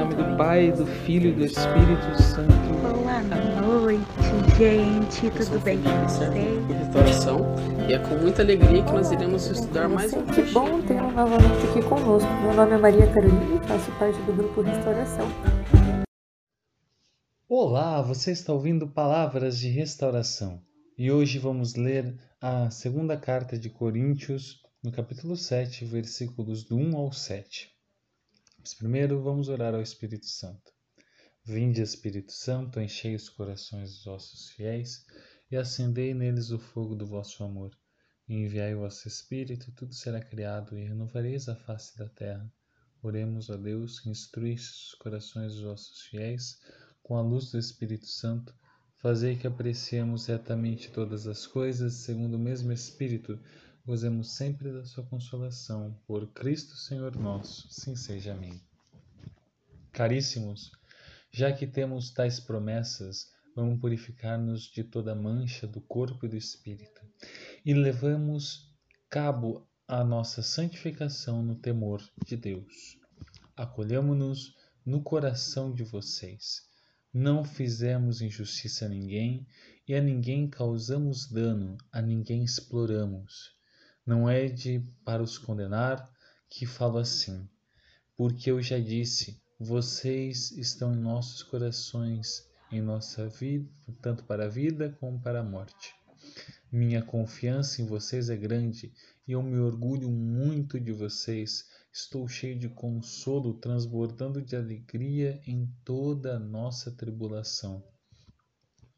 Nome do Pai, do Filho e do Espírito Santo. Boa noite, gente. Tudo bem com vocês? restauração e é com muita alegria que nós iremos estudar mais um Que bom tê-lo novamente aqui conosco. Meu nome é Maria Carolina e faço parte do grupo Restauração. Olá, você está ouvindo Palavras de Restauração. E hoje vamos ler a segunda carta de Coríntios, no capítulo 7, versículos do 1 ao 7. Mas primeiro vamos orar ao Espírito Santo. Vinde, Espírito Santo, enchei os corações dos vossos fiéis e acendei neles o fogo do vosso amor. E enviai o vosso Espírito, tudo será criado, e renovareis a face da terra. Oremos a Deus, que instruísse os corações dos vossos fiéis com a luz do Espírito Santo, fazei que apreciemos retamente todas as coisas, segundo o mesmo Espírito, gozemos sempre da sua consolação. Por Cristo Senhor nosso, sim seja. Amém. Caríssimos, já que temos tais promessas, vamos purificar-nos de toda mancha do corpo e do espírito, e levamos cabo a nossa santificação no temor de Deus. Acolhamo-nos no coração de vocês. Não fizemos injustiça a ninguém e a ninguém causamos dano, a ninguém exploramos. Não é de para os condenar que falo assim, porque eu já disse, vocês estão em nossos corações, em nossa vida, tanto para a vida como para a morte. Minha confiança em vocês é grande e eu me orgulho muito de vocês. Estou cheio de consolo, transbordando de alegria em toda a nossa tribulação.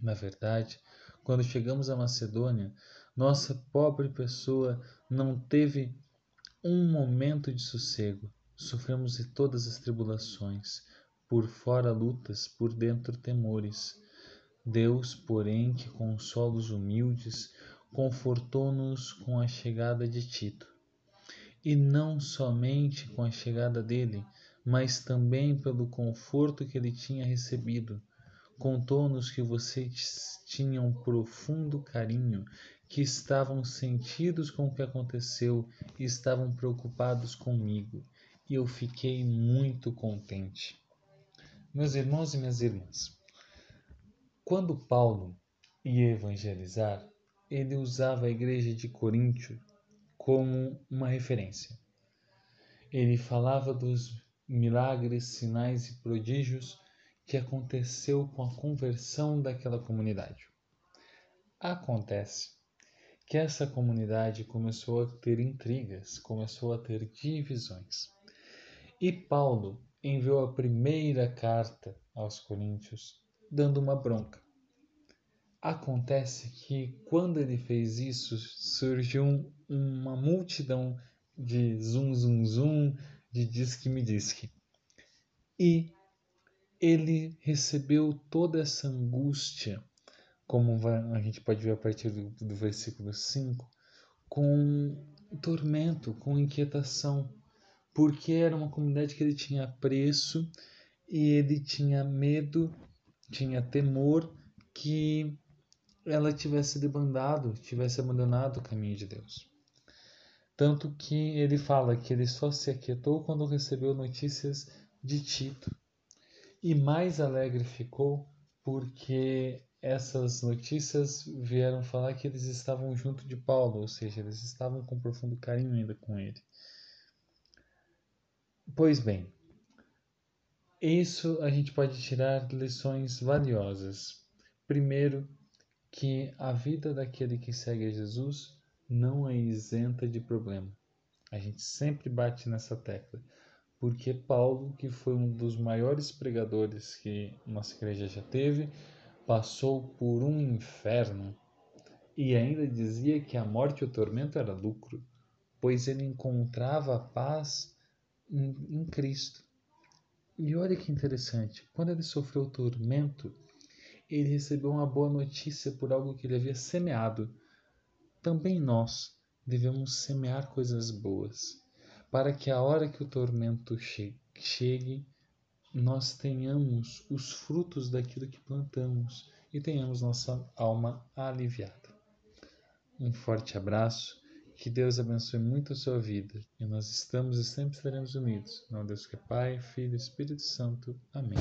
Na verdade, quando chegamos à Macedônia, nossa pobre pessoa não teve um momento de sossego. Sofremos de todas as tribulações, por fora lutas, por dentro temores. Deus, porém, que consola os humildes, confortou-nos com a chegada de Tito. E não somente com a chegada dele, mas também pelo conforto que ele tinha recebido. Contou-nos que vocês tinham profundo carinho, que estavam sentidos com o que aconteceu e estavam preocupados comigo. E eu fiquei muito contente. Meus irmãos e minhas irmãs, quando Paulo ia evangelizar, ele usava a igreja de Coríntio como uma referência. Ele falava dos milagres, sinais e prodígios que aconteceu com a conversão daquela comunidade. Acontece que essa comunidade começou a ter intrigas, começou a ter divisões. E Paulo enviou a primeira carta aos Coríntios dando uma bronca. Acontece que quando ele fez isso, surgiu um- uma multidão de zum zum zum, de diz que me diz que. E ele recebeu toda essa angústia, como a gente pode ver a partir do, do versículo 5, com tormento, com inquietação, porque era uma comunidade que ele tinha apreço e ele tinha medo, tinha temor que ela tivesse debandado, tivesse abandonado o caminho de Deus. Tanto que ele fala que ele só se aquietou quando recebeu notícias de Tito. E mais alegre ficou porque essas notícias vieram falar que eles estavam junto de Paulo, ou seja, eles estavam com profundo carinho ainda com ele. Pois bem, isso a gente pode tirar lições valiosas. Primeiro, que a vida daquele que segue a Jesus não é isenta de problema. A gente sempre bate nessa tecla, porque Paulo, que foi um dos maiores pregadores que nossa igreja já teve, passou por um inferno e ainda dizia que a morte e o tormento era lucro, pois ele encontrava a paz em, em Cristo. E olha que interessante, quando ele sofreu tormento, ele recebeu uma boa notícia por algo que ele havia semeado. Também nós devemos semear coisas boas, para que a hora que o tormento chegue, nós tenhamos os frutos daquilo que plantamos e tenhamos nossa alma aliviada. Um forte abraço, que Deus abençoe muito a sua vida e nós estamos e sempre estaremos unidos. Não Deus que é Pai, Filho e Espírito Santo. Amém.